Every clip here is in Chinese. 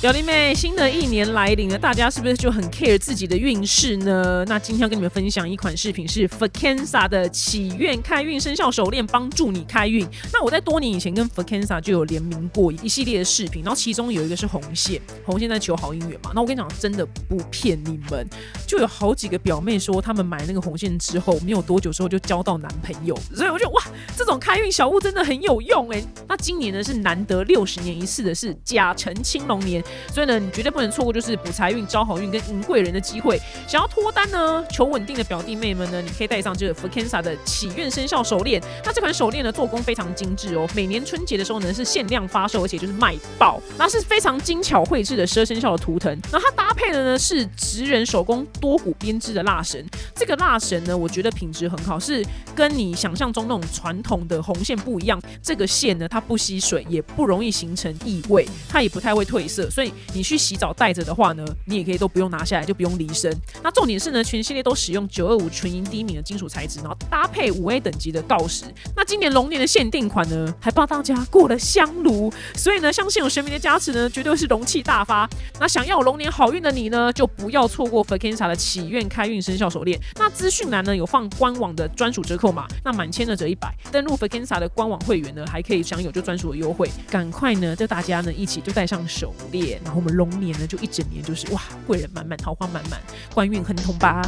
表弟妹，新的一年来临了，大家是不是就很 care 自己的运势呢？那今天要跟你们分享一款饰品是 f a k e n s a 的祈愿开运生肖手链，帮助你开运。那我在多年以前跟 f a k e n s a 就有联名过一系列的饰品，然后其中有一个是红线，红线在求好姻缘嘛。那我跟你讲，真的不骗你们，就有好几个表妹说，他们买那个红线之后，没有多久之后就交到男朋友，所以我就哇，这种开运小物真的很有用哎。那今年呢是难得六十年一次的是甲辰青龙年。所以呢，你绝对不能错过，就是补财运、招好运跟迎贵人的机会。想要脱单呢，求稳定的表弟妹们呢，你可以戴上这个 f k e n s a 的祈愿生肖手链。那这款手链呢，做工非常精致哦。每年春节的时候呢，是限量发售，而且就是卖爆。那是非常精巧绘制的十二生肖的图腾。那它搭配的呢是职人手工多股编织的蜡绳。这个蜡绳呢，我觉得品质很好，是跟你想象中那种传统的红线不一样。这个线呢，它不吸水，也不容易形成异味，它也不太会褪色，所以。你去洗澡带着的话呢，你也可以都不用拿下来，就不用离身。那重点是呢，全系列都使用九二五纯银低敏的金属材质，然后搭配五 A 等级的锆石。那今年龙年的限定款呢，还帮大家过了香炉，所以呢，相信有神明的加持呢，绝对是龙气大发。那想要龙年好运的你呢，就不要错过 f a k e n s a 的祈愿开运生肖手链。那资讯栏呢有放官网的专属折扣码，那满千的折一百。登录 f a k e n s a 的官网会员呢，还可以享有就专属的优惠。赶快呢，就大家呢一起就戴上手链。然后我们龙年呢，就一整年就是哇，贵人满满，桃花满满，官运亨通吧。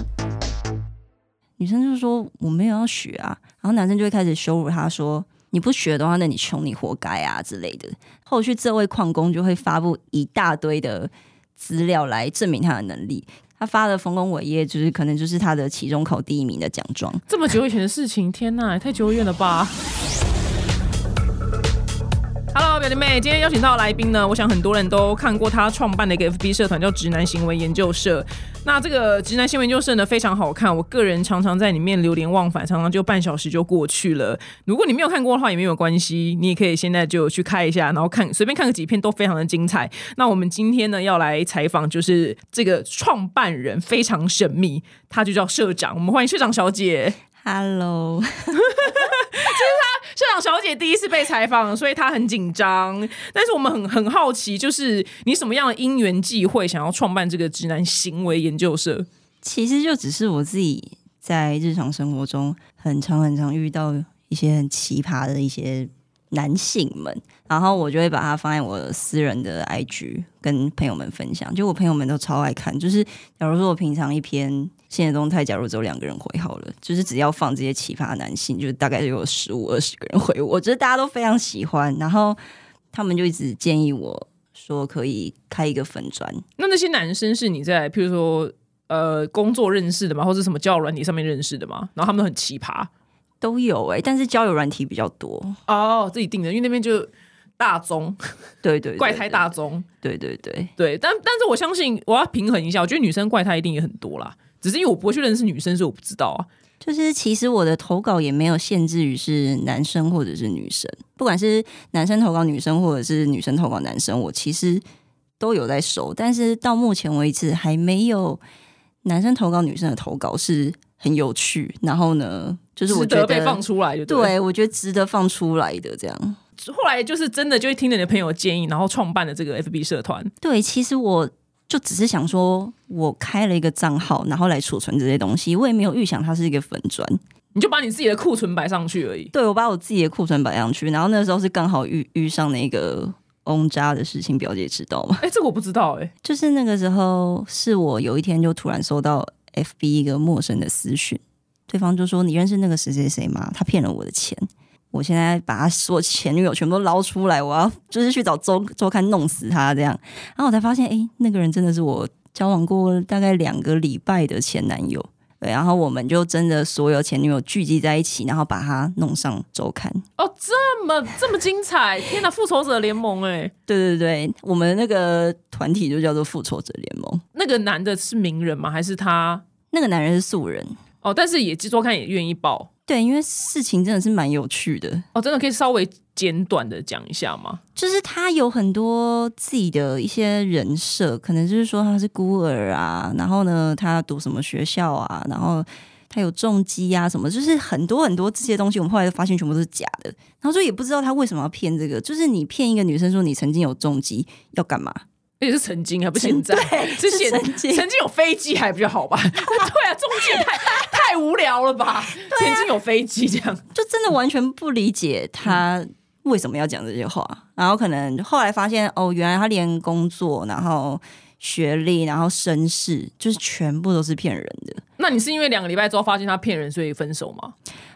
女生就说我没有要学啊，然后男生就会开始羞辱他说你不学的话，那你穷，你活该啊之类的。后续这位矿工就会发布一大堆的资料来证明他的能力。他发的丰功伟业，就是可能就是他的期中考第一名的奖状。这么久以前的事情，天呐，太久远了吧表弟妹，今天邀请到的来宾呢，我想很多人都看过他创办的一个 FB 社团，叫直男行为研究社。那这个直男行为研究社呢，非常好看，我个人常常在里面流连忘返，常常就半小时就过去了。如果你没有看过的话，也没有关系，你也可以现在就去看一下，然后看随便看个几篇都非常的精彩。那我们今天呢，要来采访就是这个创办人，非常神秘，他就叫社长，我们欢迎社长小姐。Hello，社长小姐第一次被采访，所以她很紧张。但是我们很很好奇，就是你什么样的因缘际会想要创办这个直男行为研究社？其实就只是我自己在日常生活中很常很常遇到一些很奇葩的一些男性们，然后我就会把它放在我私人的 IG 跟朋友们分享。就我朋友们都超爱看，就是假如说我平常一篇。现实动态，假如只有两个人回好了，就是只要放这些奇葩男性，就大概就有十五二十个人回。我觉得大家都非常喜欢，然后他们就一直建议我说可以开一个粉砖。那那些男生是你在譬如说呃工作认识的吗，或者什么交友软体上面认识的吗？然后他们很奇葩，都有哎，但是交友软体比较多哦，自己定的，因为那边就大宗，对对，怪胎大宗，对对对对。但但是我相信我要平衡一下，我觉得女生怪胎一定也很多啦。只是因为我不会去认识女生，所以我不知道啊。就是其实我的投稿也没有限制于是男生或者是女生，不管是男生投稿女生或者是女生投稿男生，我其实都有在收。但是到目前为止还没有男生投稿女生的投稿是很有趣。然后呢，就是我觉得被放出来就对我觉得值得放出来的这样。后来就是真的就会听了你的朋友建议，然后创办了这个 FB 社团。对，其实我。就只是想说，我开了一个账号，然后来储存这些东西。我也没有预想它是一个粉砖，你就把你自己的库存摆上去而已。对，我把我自己的库存摆上去，然后那时候是刚好遇遇上那个翁家的事情，表姐知道吗？哎，这个我不知道哎。就是那个时候，是我有一天就突然收到 FB 一个陌生的私讯，对方就说：“你认识那个谁谁谁吗？他骗了我的钱。”我现在把他所前女友全部都捞出来，我要就是去找周周刊弄死他这样，然后我才发现，哎，那个人真的是我交往过大概两个礼拜的前男友。对，然后我们就真的所有前女友聚集在一起，然后把他弄上周刊。哦，这么 这么精彩！天哪，复仇者联盟哎！对对对，我们那个团体就叫做复仇者联盟。那个男的是名人吗？还是他？那个男人是素人。哦，但是也周刊也愿意报。对，因为事情真的是蛮有趣的哦，真的可以稍微简短的讲一下吗？就是他有很多自己的一些人设，可能就是说他是孤儿啊，然后呢，他读什么学校啊，然后他有重机啊什么，就是很多很多这些东西，我们后来发现全部都是假的，然后就也不知道他为什么要骗这个，就是你骗一个女生说你曾经有重机要干嘛？而且是曾经，还不是现在，是现是曾经曾经有飞机还比较好吧？对啊，中介太太无聊了吧？曾经有飞机这样，就真的完全不理解他为什么要讲这些话。然后可能后来发现，哦，原来他连工作，然后学历，然后身世，就是全部都是骗人的。那你是因为两个礼拜之后发现他骗人，所以分手吗？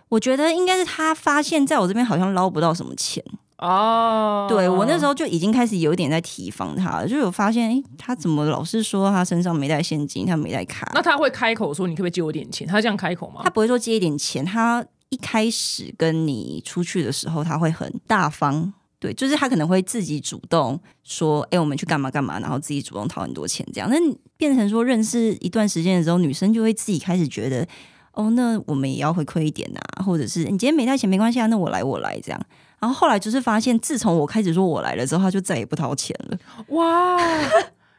我觉得应该是他发现在我这边好像捞不到什么钱，哦，对我那时候就已经开始有一点在提防他了，就有发现，诶，他怎么老是说他身上没带现金，他没带卡，那他会开口说你可不可以借我点钱？他这样开口吗他？不会说借一点钱，他一开始跟你出去的时候，他会很大方。对，就是他可能会自己主动说：“哎、我们去干嘛干嘛。”然后自己主动掏很多钱，这样。那变成说认识一段时间的时候，女生就会自己开始觉得：“哦，那我们也要回馈一点啊，或者是你今天没带钱没关系啊，那我来我来这样。”然后后来就是发现，自从我开始说我来了之后，他就再也不掏钱了。哇，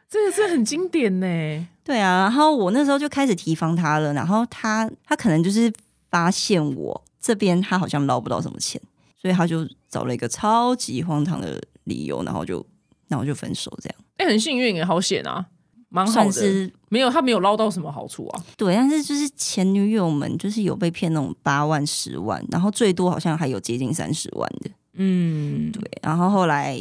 这个是很经典呢。对啊，然后我那时候就开始提防他了，然后他他可能就是发现我这边他好像捞不到什么钱，所以他就找了一个超级荒唐的理由，然后就然后就分手这样，哎、很幸运耶，好险啊，蛮好的。算是没有，他没有捞到什么好处啊。对，但是就是前女友们就是有被骗那种八万、十万，然后最多好像还有接近三十万的，嗯，对，然后后来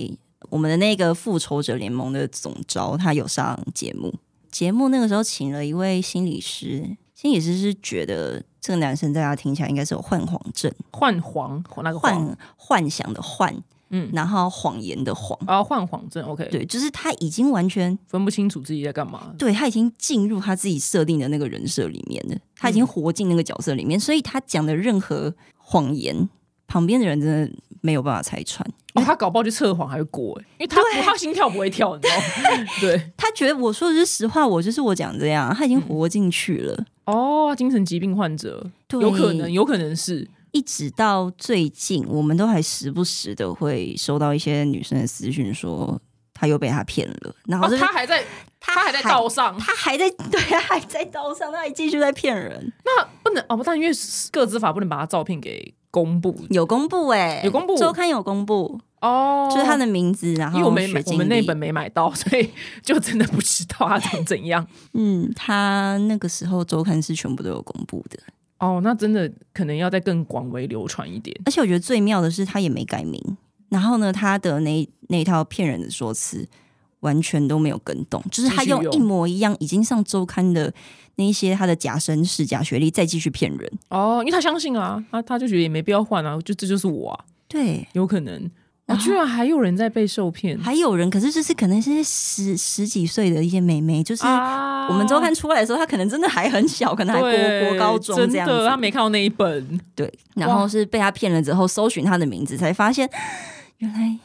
我们的那个复仇者联盟的总招他有上节目，节目那个时候请了一位心理师，心理师是觉得这个男生在他听起来应该是有幻谎症，幻黄那个幻幻想的幻，嗯。然后谎言的谎，啊，幻谎症，OK，对，就是他已经完全分不清楚自己在干嘛。对他已经进入他自己设定的那个人设里面了，他已经活进那个角色里面，所以他讲的任何谎言，旁边的人真的没有办法拆穿。哦，他搞不好就测谎还会过哎，因为他不他心跳不会跳，你知道吗？对，他觉得我说的是实话，我就是我讲这样，他已经活进去了。哦，精神疾病患者。有可能，有可能是一直到最近，我们都还时不时的会收到一些女生的私讯说，他又被他骗了，然后哦，他还在他还在道上，他还在对，他还在道上，他还继续在骗人。那不能哦，但因为个资法不能把他照片给公布有公布哎、有公布周刊有公布，哦，就是他的名字，然后因为我没买我们那本没买到，所以就真的不知道他长怎样。嗯，他那个时候周刊是全部都有公布的，哦，那真的可能要再更广为流传一点。而且我觉得最妙的是他也没改名，然后呢，他的那那套骗人的说辞完全都没有跟动，就是他用用一模一样已经上周刊的那一些他的假身世、假学历再继续骗人。哦，因为他相信啊，他他就觉得也没必要换啊，就这就是我啊，对，有可能。哦，然后居然还有人在被受骗还有人，可是就是可能是十十几岁的一些妹妹，就是啊我们周刊出来的时候，她可能真的还很小，可能还国对国高中真这样子，她。没看到那一本。对，然后是被他骗了之后，搜寻他的名字，才发现 原来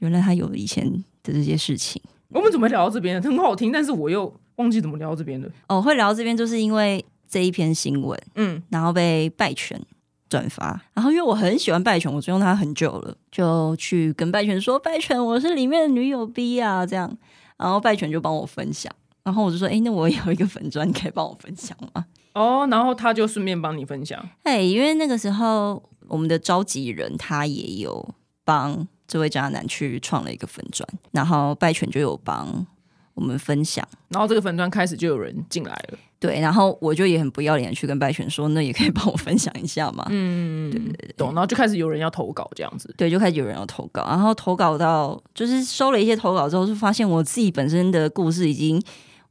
原来他有以前的这些事情。我们怎么聊到这边？很好听，但是我又忘记怎么聊到这边的。哦，会聊到这边，就是因为这一篇新闻，嗯，然后被拜权转发，然后因为我很喜欢拜权，我追踪他很久了，就去跟拜权说：“拜权，我是里面的女友 B 啊。”这样，然后拜权就帮我分享，然后我就说：“哎，那我有一个粉砖，你可以帮我分享吗哦，然后他就顺便帮你分享。？”哎，因为那个时候我们的召集人他也有帮这位渣男去创了一个粉砖，然后拜权就有帮我们分享。然后这个粉砖开始就有人进来了。对，然后我就也很不要脸地去跟拜权说，那也可以帮我分享一下嘛。嗯，对对对，懂。然后就开始有人要投稿这样子。对，就开始有人要投稿，然后投稿到就是收了一些投稿之后，就发现我自己本身的故事已经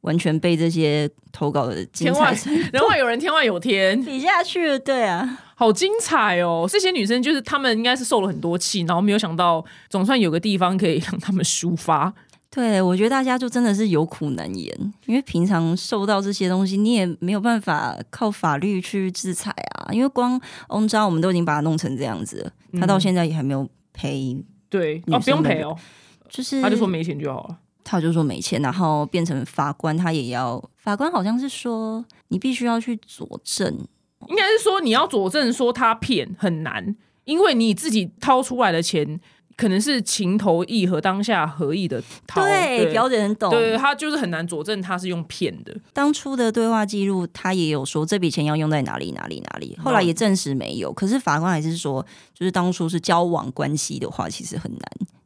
完全被这些投稿的精天外彩程人外有人，天外有天，比下去了。对啊，好精彩哦！这些女生就是她们应该是受了很多气，然后没有想到总算有个地方可以让她们抒发。对我觉得大家就真的是有苦难言，因为平常受到这些东西，你也没有办法靠法律去制裁啊。因为光翁章我们都已经把他弄成这样子了，他到现在也还没有赔，对，哦，不用赔哦，就是他就说没钱就好了。他就说没钱，然后变成法官，他也要法官好像是说你必须要去佐证，应该是说你要佐证说他骗很难，因为你自己掏出来的钱可能是情投意合、当下合意的掏，对，表姐很懂。对，他就是很难佐证他是用骗的。当初的对话记录，他也有说这笔钱要用在哪里哪里哪里，后来也证实没有。可是法官还是说，就是当初是交往关系的话，其实很难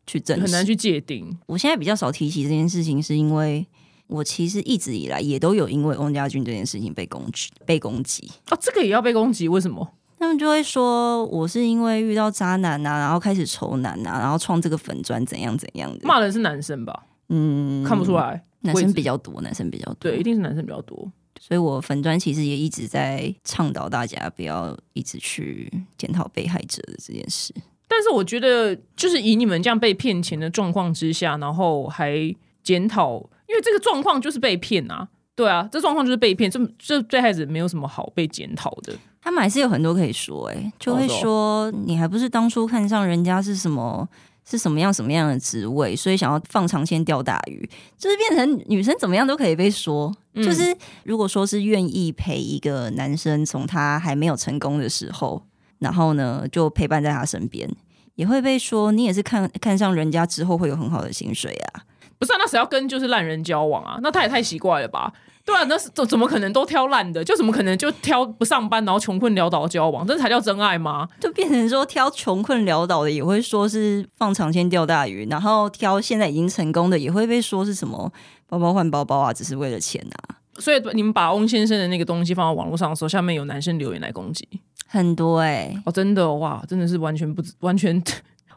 去证实，很难去界定。我现在比较少提起这件事情，是因为我其实一直以来也都有因为翁家俊这件事情被攻击，被攻击。哦，这个也要被攻击？为什么？他们就会说我是因为遇到渣男啊，然后开始愁男啊，然后创这个粉砖怎样怎样的。骂人是男生吧？嗯，看不出来，男生比较多，男生比较多，对，一定是男生比较多。所以我粉砖其实也一直在倡导大家不要一直去检讨被害者的这件事。但是我觉得，就是以你们这样被骗钱的状况之下，然后还检讨，因为这个状况就是被骗啊，对啊，这状况就是被骗，这这被害者没有什么好被检讨的。他们还是有很多可以说，哎，就会说你还不是当初看上人家是什么是什么样什么样的职位，所以想要放长线钓大鱼，就是变成女生怎么样都可以被说。就是如果说是愿意陪一个男生从他还没有成功的时候。然后呢，就陪伴在他身边，也会被说你也是看看上人家之后会有很好的薪水啊？不是，啊，那谁要跟就是烂人交往啊？那他也太奇怪了吧？对啊，那是怎怎么可能都挑烂的？就怎么可能就挑不上班，然后穷困潦倒交往？这才叫真爱吗？就变成说挑穷困潦倒的也会说是放长线钓大鱼，然后挑现在已经成功的也会被说是什么包包换包包啊，只是为了钱啊？所以你们把翁先生的那个东西放到网络上的时候，下面有男生留言来攻击。很多哎，哦，真的哇，真的是完全不完全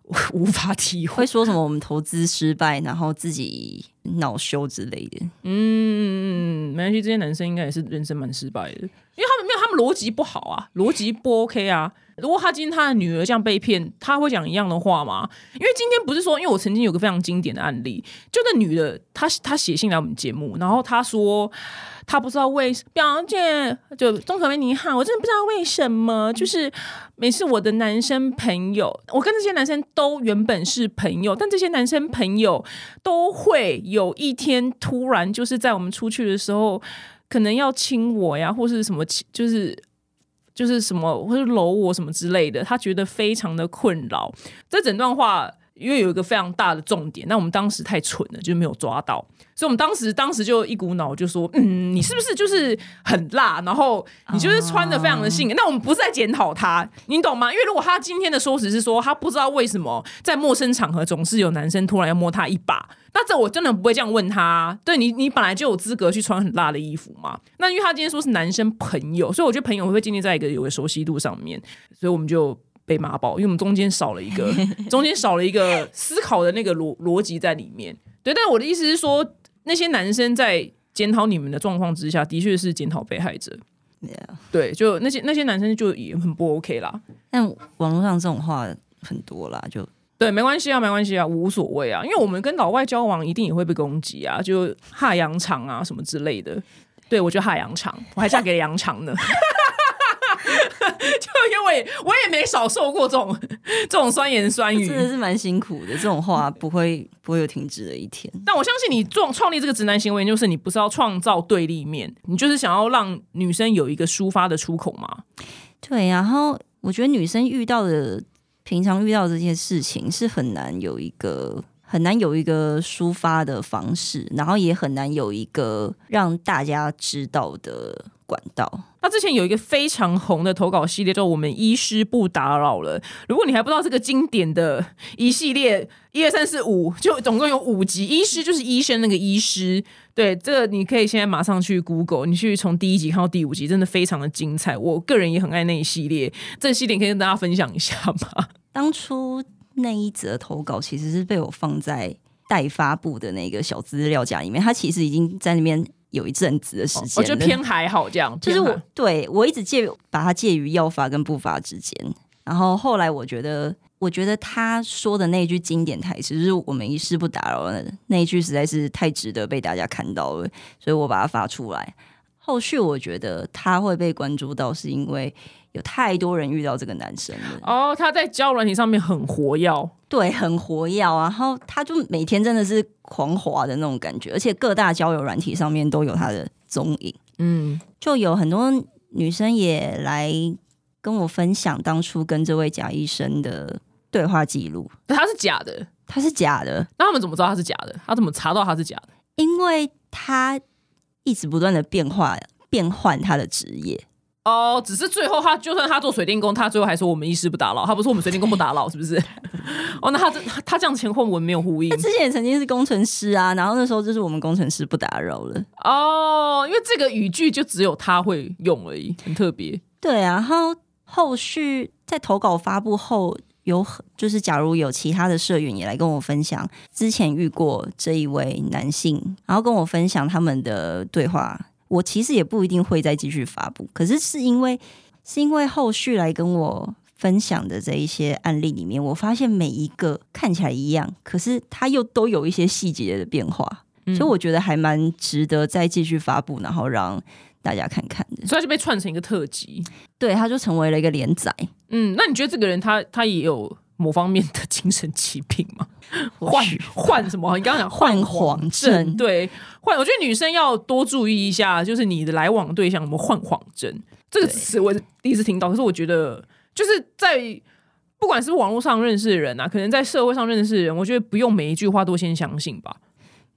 无法体会，说什么我们投资失败，然后自己恼羞之类的。嗯，没关系，这些男生应该也是人生蛮失败的，因为他们没有，他们逻辑不好啊，逻辑不 OK 啊。如果他今天他的女儿这样被骗，他会讲一样的话吗？因为今天不是说，因为我曾经有个非常经典的案例，就那女的，她她写信来我们节目，然后她说她不知道为表姐就钟可薇你好，我真的不知道为什么，就是每次我的男生朋友，我跟这些男生都原本是朋友，但这些男生朋友都会有一天突然就是在我们出去的时候，可能要亲我呀，或是什么，就是。就是什么或者搂我什么之类的，他觉得非常的困扰。这整段话因为有一个非常大的重点，那我们当时太蠢了，就没有抓到。所以，我们当时当时就一股脑就说：“嗯，你是不是就是很辣？然后你就是穿的非常的性感。”那我们不是在检讨他，你懂吗？因为如果他今天的说辞是说他不知道为什么在陌生场合总是有男生突然要摸他一把，那这我真的不会这样问他。对你，你本来就有资格去穿很辣的衣服嘛。那因为他今天说是男生朋友，所以我觉得朋友会不会建立在一个有个熟悉度上面，所以我们就被骂爆，因为我们中间少了一个，中间少了一个思考的那个逻逻辑在里面。对，但我的意思是说。那些男生在检讨你们的状况之下，的确是检讨被害者。对，就那些那些男生就也很不 OK 啦。但网络上这种话很多啦，就对，没关系啊，没关系啊，无所谓啊。因为我们跟老外交往，一定也会被攻击啊，就哈洋肠啊什么之类的。对我就哈洋肠，我还嫁给了羊肠呢。就因为我也没少受过这种 这种酸言酸语，真的是蛮辛苦的。这种话不会不会有停止的一天。但我相信你创创立这个直男行为，就是你不是要创造对立面，你就是想要让女生有一个抒发的出口嘛？对。然后我觉得女生遇到的平常遇到这件事情是很难有一个很难有一个抒发的方式，然后也很难有一个让大家知道的。管道，他之前有一个非常红的投稿系列，叫“我们医师不打扰了”。如果你还不知道这个经典的一系列，一二三四五，就总共有五集。医师就是医生那个医师，对，这个你可以现在马上去 Google，你去从第一集看到第五集，真的非常的精彩。我个人也很爱那一系列，这系列可以跟大家分享一下吗？当初那一则投稿其实是被我放在待发布的那个小资料夹里面，它其实已经在里面。有一阵子的时间，我觉得偏还好这样。就是我对我一直介把它介于要发跟不发之间。然后后来我觉得，我觉得他说的那句经典台词，就是“我们一事不打扰”的那一句，实在是太值得被大家看到了，所以我把它发出来。后续我觉得他会被关注到，是因为有太多人遇到这个男生了。哦，他在交友软体上面很活跃，对，很活跃。然后他就每天真的是狂滑的那种感觉，而且各大交友软体上面都有他的踪影。嗯，就有很多女生也来跟我分享当初跟这位假医生的对话记录。他是假的，他是假的。那他们怎么知道他是假的？他怎么查到他是假的？因为他。一直不断的变化变换他的职业，哦，只是最后他就算他做水电工，他最后还说我们一师不打扰，他不是我们水电工不打扰，是不是？哦，那他这他他这样前后文没有呼应他之前也曾经是工程师啊，然后那时候就是我们工程师不打扰了。哦，因为这个语句就只有他会用而已，很特别。对啊，然后后续在投稿发布后，有很就是假如有其他的社员也来跟我分享之前遇过这一位男性，然后跟我分享他们的对话，我其实也不一定会再继续发布。可是是因为是因为后续来跟我分享的这一些案例里面，我发现每一个看起来一样，可是它又都有一些细节的变化，嗯所以我觉得还蛮值得再继续发布，然后让大家看看的。所以他就被串成一个特辑。对，他就成为了一个连载。嗯，那你觉得这个人他他也有某方面的精神疾病吗？患或许患什么？你刚刚讲患黄黄症对，患。我觉得女生要多注意一下，就是你的来往对象有没有患黄症这个词，我是第一次听到。可是我觉得，就是在不管是网络上认识的人啊，可能在社会上认识的人，我觉得不用每一句话都先相信吧。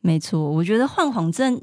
没错，我觉得幻谎症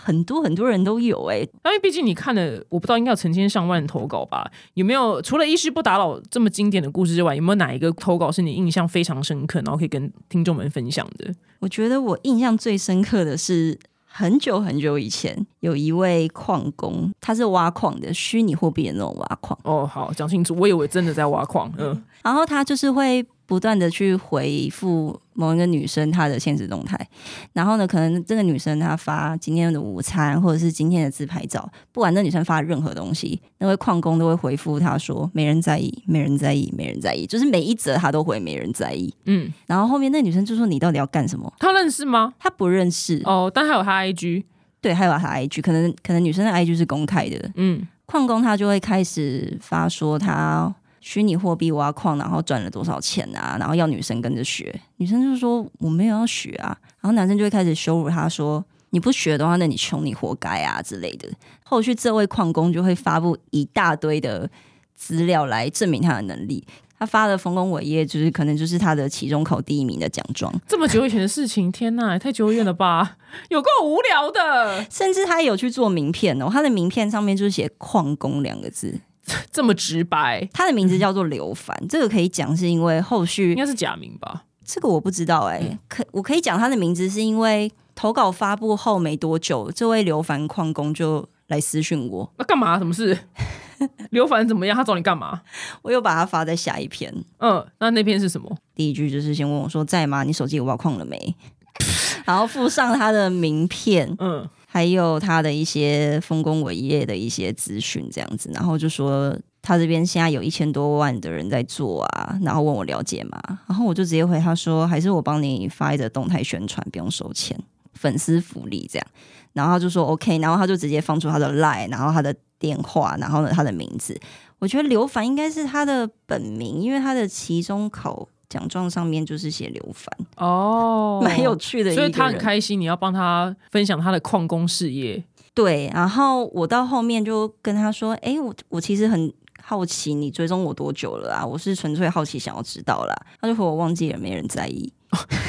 很多很多人都有哎、因为毕竟你看了，我不知道应该有成千上万的投稿吧？有没有除了“医师不打扰”这么经典的故事之外，有没有哪一个投稿是你印象非常深刻，然后可以跟听众们分享的？我觉得我印象最深刻的是很久很久以前，有一位矿工，他是挖矿的，虚拟货币的那种挖矿，哦，好，讲清楚。我以为真的在挖矿，嗯，然后他就是会不断的去回复某一个女生她的现实动态，然后呢，可能这个女生她发今天的午餐或者是今天的自拍照，不管那女生发任何东西，那位矿工都会回复她说没人在意，没人在意，没人在意，就是每一则他都回没人在意。嗯，然后后面那女生就说你到底要干什么？他认识吗？她不认识，哦，但还有他 IG，对，还有她 IG，可能可能女生的 IG 是公开的，嗯，矿工他就会开始发说他虚拟货币挖矿，然后赚了多少钱啊，然后要女生跟着学，女生就说我没有要学啊，然后男生就会开始羞辱他说你不学的话，那你穷你活该啊之类的。后续这位矿工就会发布一大堆的资料来证明他的能力。他发的丰功伟业，就是可能就是他的期中考第一名的奖状，这么久以前的事情，天呐，也太久远了吧，有够无聊的，甚至他有去做名片哦。他的名片上面就是写“矿工”两个字，这么直白，他的名字叫做刘凡。这个可以讲，是因为后续应该是假名吧？这个我不知道哎、可我可以讲他的名字，是因为投稿发布后没多久，这位刘凡矿工就来私讯我，那干嘛？什么事？刘凡怎么样？他找你干嘛？我又把他发在下一篇。嗯，那那篇是什么？第一句就是先问我说在吗？你手机有挖矿了没？然后附上他的名片，嗯，还有他的一些丰功伟业的一些资讯，这样子，然后就说他这边现在有一千多万的人在做啊，然后问我了解吗？然后我就直接回他说，还是我帮你发一则动态宣传，不用收钱，粉丝福利这样。然后他就说 OK，然后他就直接放出他的 line，然后他的电话，然后呢他的名字。我觉得刘凡应该是他的本名，因为他的期中考奖状上面就是写刘凡，哦，蛮有趣的。所以他很开心，你要帮他分享他的矿工事业。对，然后我到后面就跟他说：“哎，我我其实很好奇你追踪我多久了啊？我是纯粹好奇想要知道啦。”他就说：“我忘记了，没人在意。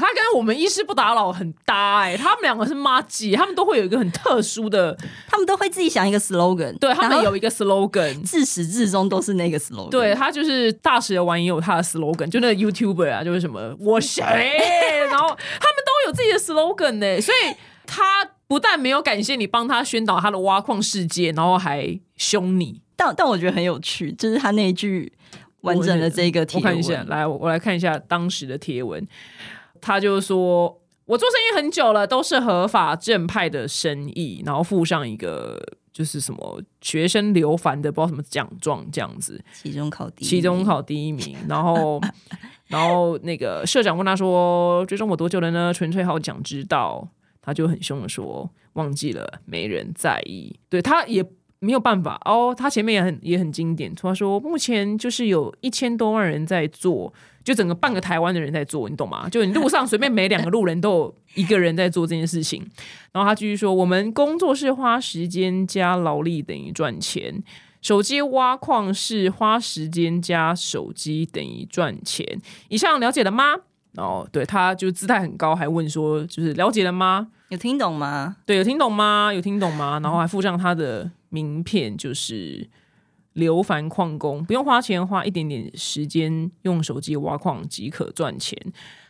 他跟我们医师不打扰很搭哎、他们两个是妈鸡，他们都会有一个很特殊的，”他们都会自己想一个 slogan，对他们有一个 slogan。自始至终都是那个 slogan。对他就是大使的玩也有他的 slogan，就那个 YouTuber 啊，就是什么我谁，然后他们都有自己的 slogan 呢、所以他不但没有感谢你帮他宣导他的挖矿世界，然后还凶你。但但我觉得很有趣，就是他那一句完整的这个贴文。我看一下，来，我我来看一下当时的贴文。他就说：“我做生意很久了，都是合法正派的生意，然后附上一个就是什么学生刘凡的不知道什么奖状这样子，期中考第一，期中考第一名，然后 然后那个社长问他说：追踪我多久了呢？纯粹好想知道。他就很凶的说：忘记了，没人在意。对他也。”没有办法哦，他前面也很也很经典。他说目前就是有一千多万人在做，就整个半个台湾的人在做，你懂吗？就你路上随便每两个路人都有一个人在做这件事情。然后他继续说，我们工作是花时间加劳力等于赚钱，手机挖矿是花时间加手机等于赚钱。以上了解了吗？哦对他就姿态很高，还问说就是了解了吗？有听懂吗？对，有听懂吗？有听懂吗？然后还附上他的名片，就是刘凡矿工，不用花钱，花一点点时间，用手机挖矿即可赚钱。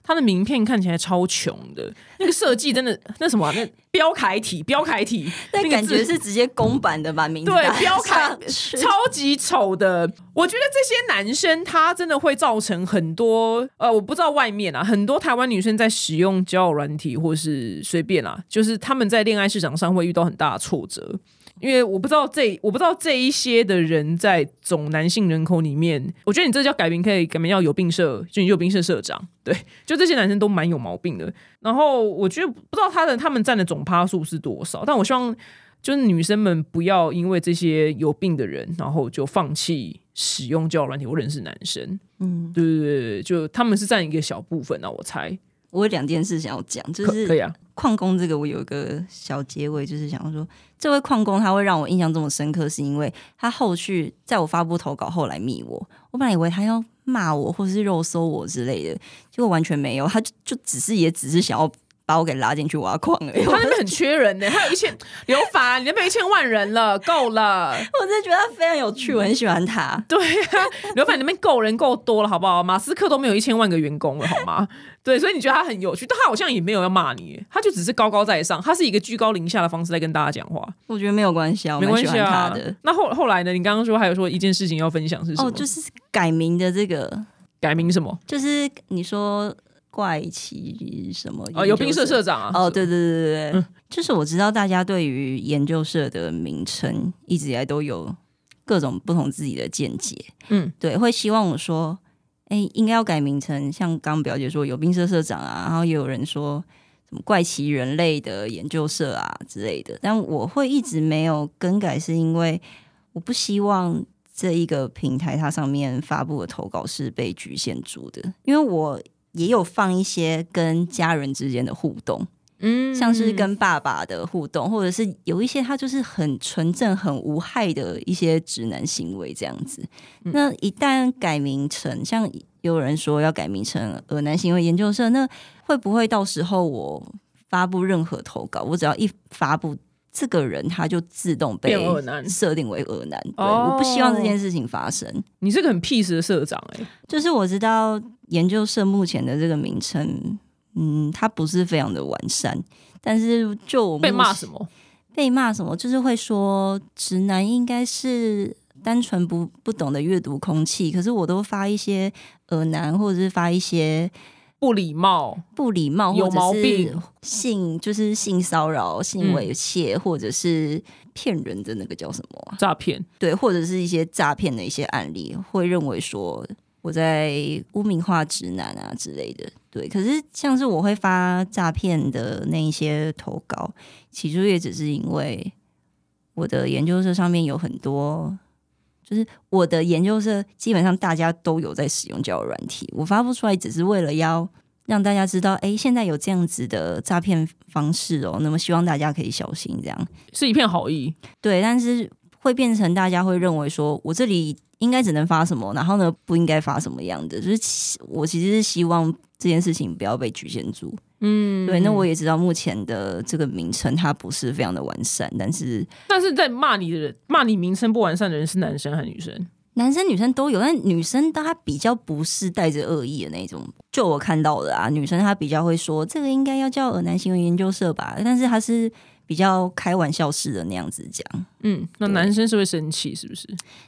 他的名片看起来超穷的，那个设计真的那什么啊、那标楷体，标楷体，那感觉是直接公版的吧名字对标楷超级丑的。我觉得这些男生他真的会造成很多呃，我不知道外面啊，很多台湾女生在使用交友软体或是随便啊，就是他们在恋爱市场上会遇到很大的挫折。因为我不知道这我不知道这一些的人在总男性人口里面，我觉得你这叫改名可以改名叫有病社，就你有病社社长，对，就这些男生都蛮有毛病的。然后我觉得不知道他的他们占的总趴数是多少，但我希望就是女生们不要因为这些有病的人，然后就放弃使用交友软体或认识男生。嗯，对对对对，就他们是占一个小部分啊，我猜。我有两件事想要讲，就是可可以啊，矿工这个，我有一个小结尾，就是想说，这位矿工他会让我印象这么深刻，是因为他后续在我发布投稿后来密我，我本来以为他要骂我或是肉搜我之类的，结果完全没有，他就就只是也只是想要把我给拉进去挖矿而已。他那边很缺人呢、他有一千刘凡，你那边一千万人了，够了。我真的觉得他非常有趣，我很喜欢他。对啊，刘凡那边够人够多了，好不好？马斯克都没有一千万个员工了，好吗？对，所以你觉得他很有趣，但他好像也没有要骂你，他就只是高高在上，他是一个居高临下的方式在跟大家讲话，我觉得没有关系啊，没关系啊的。。那后后来呢？你刚刚说还有说一件事情要分享是什么？哦，就是改名的这个，改名什么？就是你说怪奇什么哦，有兵社社长啊。哦，对对对对对，嗯。就是我知道大家对于研究社的名称一直以来都有各种不同自己的见解，嗯，对，会希望我说，哎，应该要改名称像刚刚表姐说有兵社社长啊，然后也有人说什么怪奇人类的研究社啊之类的，但我会一直没有更改，是因为我不希望。这一个平台，它上面发布的投稿是被局限住的，因为我也有放一些跟家人之间的互动，嗯像是跟爸爸的互动，或者是有一些他就是很纯正、很无害的一些直男行为这样子。嗯那一旦改名成，像有人说要改名成“恶男行为研究社”，那会不会到时候我发布任何投稿，我只要一发布，这个人他就自动被设定为恶男？对，哦我不希望这件事情发生。你是个很 peace 的社长哎、就是我知道研究社目前的这个名称，嗯，它不是非常的完善，但是就我被骂什么？被骂什么，就是会说直男应该是单纯不不懂得阅读空气，可是我都发一些恶男或者是发一些不礼貌，不礼貌，有或者是毛病性就是性骚扰、性嗯猥亵，或者是骗人的那个叫什么啊、诈骗。对，或者是一些诈骗的一些案例，会认为说我在污名化直男啊之类的。对，可是像是我会发诈骗的那一些投稿，起初也只是因为我的研究社上面有很多。就是我的研究社基本上大家都有在使用交友软体，我发布出来只是为了要让大家知道，哎，现在有这样子的诈骗方式哦，那么希望大家可以小心这样。是一片好意，对，但是会变成大家会认为说，我这里应该只能发什么，然后呢不应该发什么样的，就是我其实是希望这件事情不要被局限住。嗯，对，那我也知道目前的这个名称它不是非常的完善，但是但是在骂你的人，骂你名称不完善的人是男生还是女生？男生女生都有，但女生她比较不是带着恶意的那种。就我看到的啊，女生她比较会说这个应该要叫耳男行为研究社吧，但是她是比较开玩笑式的那样子讲。嗯，那男生是会生气是不是？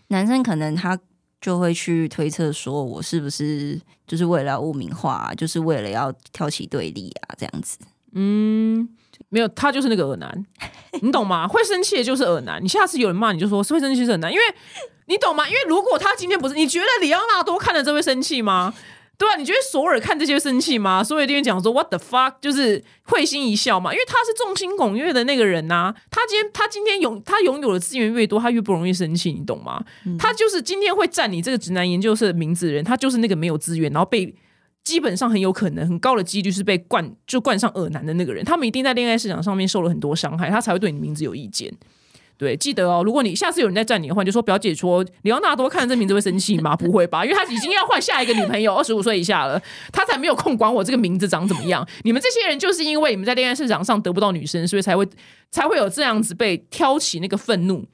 男生可能他就会去推测说，我是不是就是为了污名化、就是为了要挑起对立啊，这样子。嗯，没有，他就是那个耳男，你懂吗？会生气的就是耳男。你下次有人骂你就说是会生气是耳男，因为你懂吗？因为如果他今天不是，你觉得李奥纳多看了这会生气吗？对啊，你觉得索尔看这些生气吗？所以这边讲说 what the fuck，就是会心一笑嘛，因为他是众星拱月的那个人呐、他今天他今天拥他拥有的资源越多，他越不容易生气，你懂吗？他就是今天会占你这个直男研究社的名字的人，他就是那个没有资源，然后被基本上很有可能很高的几率是被冠就冠上恶男的那个人，他们一定在恋爱市场上面受了很多伤害，他才会对你名字有意见。对，记得哦，如果你下次有人在站你的话，你就说表姐说里奥纳多看了这名字会生气吗？不会吧，因为他已经要换下一个女朋友，二十五岁以下了，他才没有空管我这个名字长怎么样。你们这些人就是因为你们在恋爱市场上得不到女生，所以才会才会有这样子被挑起那个愤怒。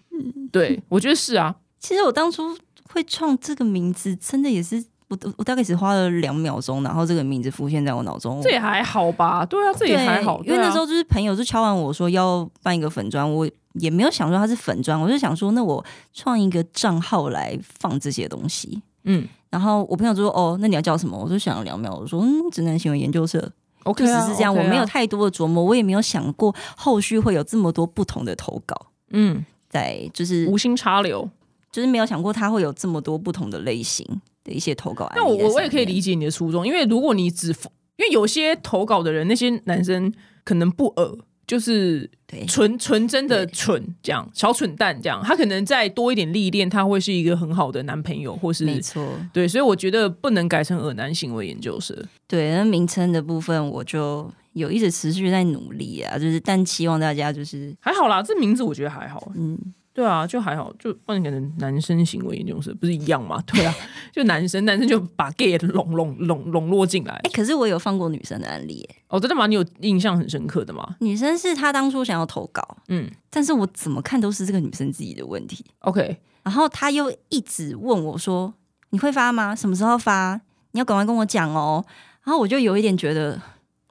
对，我觉得是啊。其实我当初会创这个名字，真的也是我我大概只花了两秒钟，然后这个名字浮现在我脑中。这也还好吧？对啊，这也还好。因为那时候就是朋友就敲完我说要办一个粉砖，我也没有想说它是粉砖，我就想说那我创一个账号来放这些东西。嗯，然后我朋友就说哦，那你要叫什么？我就想了两秒，我说嗯，直男行为研究社。OK，只是这样，我没有太多的琢磨，我也没有想过后续会有这么多不同的投稿。嗯，在就是无心插柳。就是没有想过它会有这么多不同的类型的一些投稿。那我我也可以理解你的初衷，因为如果你只因为有些投稿的人，那些男生可能不恶，就是纯纯真的蠢，这样小蠢蛋这样，他可能再多一点历练，他会是一个很好的男朋友，或是没错，对，所以我觉得不能改成恶男行为研究社。对，那名称的部分我就有一直持续在努力啊，就是但希望大家就是还好啦，这名字我觉得还好，嗯。对啊，就还好，就帮你改成男生行为研究生，不是一样吗？对啊，就男生，男生就把 gay 笼笼笼笼络进来。哎，可是我有放过女生的案例，哦，真的吗？你有印象很深刻的吗？女生是她当初想要投稿，嗯，但是我怎么看都是这个女生自己的问题。OK，然后她又一直问我说：“你会发吗？什么时候发？你要赶快跟我讲哦。”然后我就有一点觉得，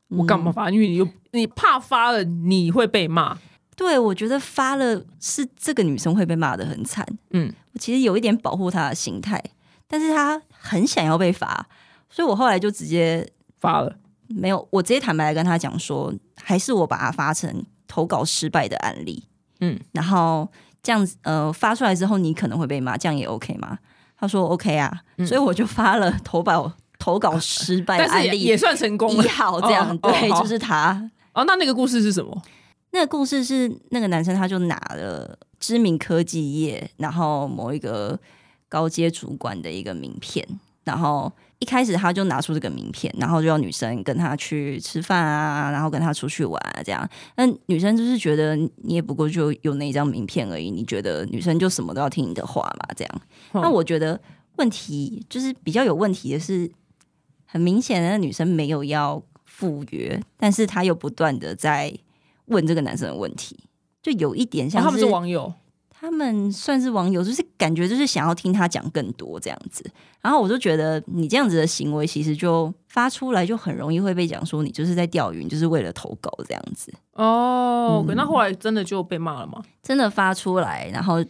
我干嘛发？因为你又你怕发了你会被骂。对，我觉得发了是这个女生会被骂的很惨。嗯，我其实有一点保护她的心态，但是她很想要被罚，所以我后来就直接发了。没有，我直接坦白跟她讲说，还是我把它发成投稿失败的案例。嗯，然后这样子，呃，发出来之后你可能会被骂，这样也 OK 吗？她说 OK 啊，所以我就发了投稿投稿失败的案例，也算成功。一号这样，对，就是他。哦，那那个故事是什么？那个故事是那个男生，他就拿了知名科技业，然后某一个高阶主管的一个名片，然后一开始他就拿出这个名片，然后就要女生跟他去吃饭啊，然后跟他出去玩啊，这样。那女生就是觉得你也不过就有那张名片而已，你觉得女生就什么都要听你的话嘛？这样。那我觉得问题就是比较有问题的是，很明显的女生没有要赴约，但是她又不断的在。问这个男生的问题，就有一点像他们是网友，他们算是网友，就是感觉就是想要听他讲更多这样子。然后我就觉得你这样子的行为，其实就发出来就很容易会被讲说你就是在钓鱼，就是为了投稿这样子。哦，那后来真的就被骂了吗？真的发出来，然后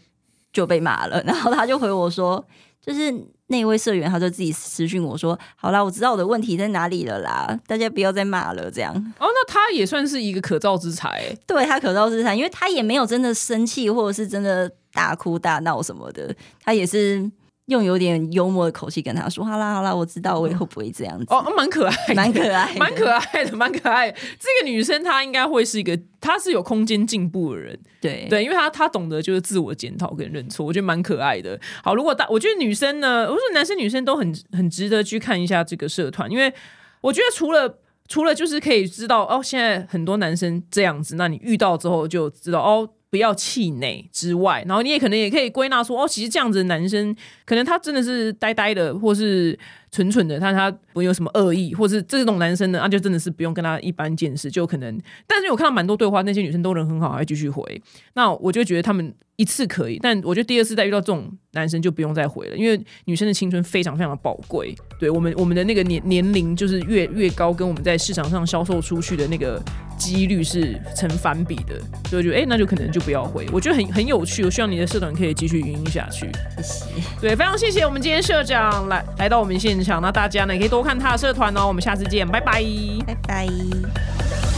就被骂了。然后他就回我说，就是。那位社员他就自己私讯我说：“好啦，我知道我的问题在哪里了啦，大家不要再骂了。”这样哦，那他也算是一个可造之才，对他可造之才，因为他也没有真的生气，或者是真的大哭大闹什么的，他也是。用有点幽默的口气跟他说：“好啦好啦，我知道我以后不会这样子。”哦，蛮可爱，蛮可爱，蛮可爱的，蛮可爱。这个女生她应该会是一个，她是有空间进步的人。对对，因为她她懂得就是自我检讨跟认错，我觉得蛮可爱的。好，如果大，我觉得女生呢，我说男生女生都很很值得去看一下这个社团，因为我觉得除了除了就是可以知道哦，现在很多男生这样子，那你遇到之后就知道哦。不要气馁之外，然后你也可能也可以归纳说，哦，其实这样子的男生，可能他真的是呆呆的，或是。蠢蠢的，他他不有什么恶意，或是这种男生呢，那就真的是不用跟他一般见识，就可能。但是我看到蛮多对话，那些女生都人很好，还继续回。那我就觉得他们一次可以，但我觉得第二次再遇到这种男生就不用再回了，因为女生的青春非常非常的宝贵。对我们我们的那个年年龄就是越越高，跟我们在市场上销售出去的那个几率是成反比的。所以我觉得，哎，那就可能就不要回。我觉得很很有趣，我希望你的社团可以继续运营下去。谢谢。对，非常谢谢我们今天社长来来到我们现场，那大家呢也可以多看他的社团哦。我们下次见，拜拜，拜拜。